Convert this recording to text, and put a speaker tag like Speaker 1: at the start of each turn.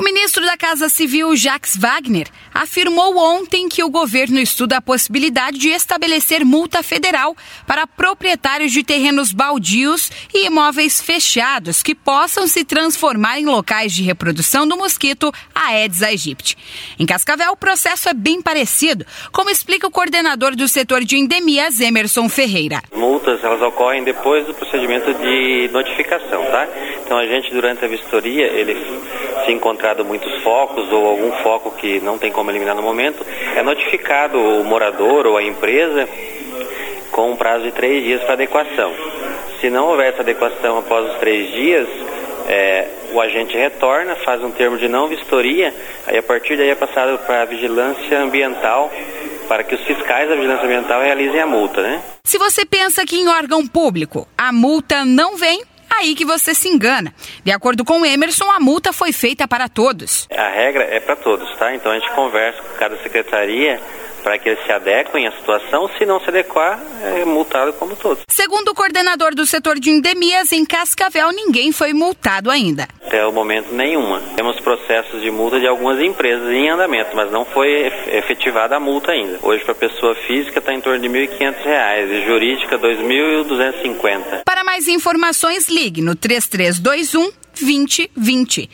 Speaker 1: O ministro da Casa Civil, Jacques Wagner, afirmou ontem que o governo estuda a possibilidade de estabelecer multa federal para proprietários de terrenos baldios e imóveis fechados que possam se transformar em locais de reprodução do mosquito Aedes aegypti. Em Cascavel, o processo é bem parecido, como explica o coordenador do setor de endemias, Emerson Ferreira.
Speaker 2: Multas, elas ocorrem depois do procedimento de notificação, tá? Então a gente, durante a vistoria, ele se encontrado muitos focos ou algum foco que não tem como eliminar no momento, é notificado o morador ou a empresa com um prazo de três dias para adequação. Se não houver essa adequação após os três dias, é, o agente retorna, faz um termo de não vistoria, aí a partir daí é passado para a vigilância ambiental para que os fiscais da vigilância ambiental realizem a multa, né?
Speaker 1: Se você pensa que em órgão público a multa não vem, aí que você se engana. De acordo com o Emerson, a multa foi feita para todos.
Speaker 2: A regra é para todos, tá? Então a gente conversa com cada secretaria para que eles se adequem à situação. Se não se adequar, é multado como todos.
Speaker 1: Segundo o coordenador do setor de endemias, em Cascavel ninguém foi multado ainda.
Speaker 2: Até o momento, nenhuma. Temos processos de multa de algumas empresas em andamento, mas não foi efetivada a multa ainda. Hoje, para pessoa física, está em torno de R$ 1.500 e jurídica R$ 2.250.
Speaker 1: Mais informações, ligue no 3321 2020.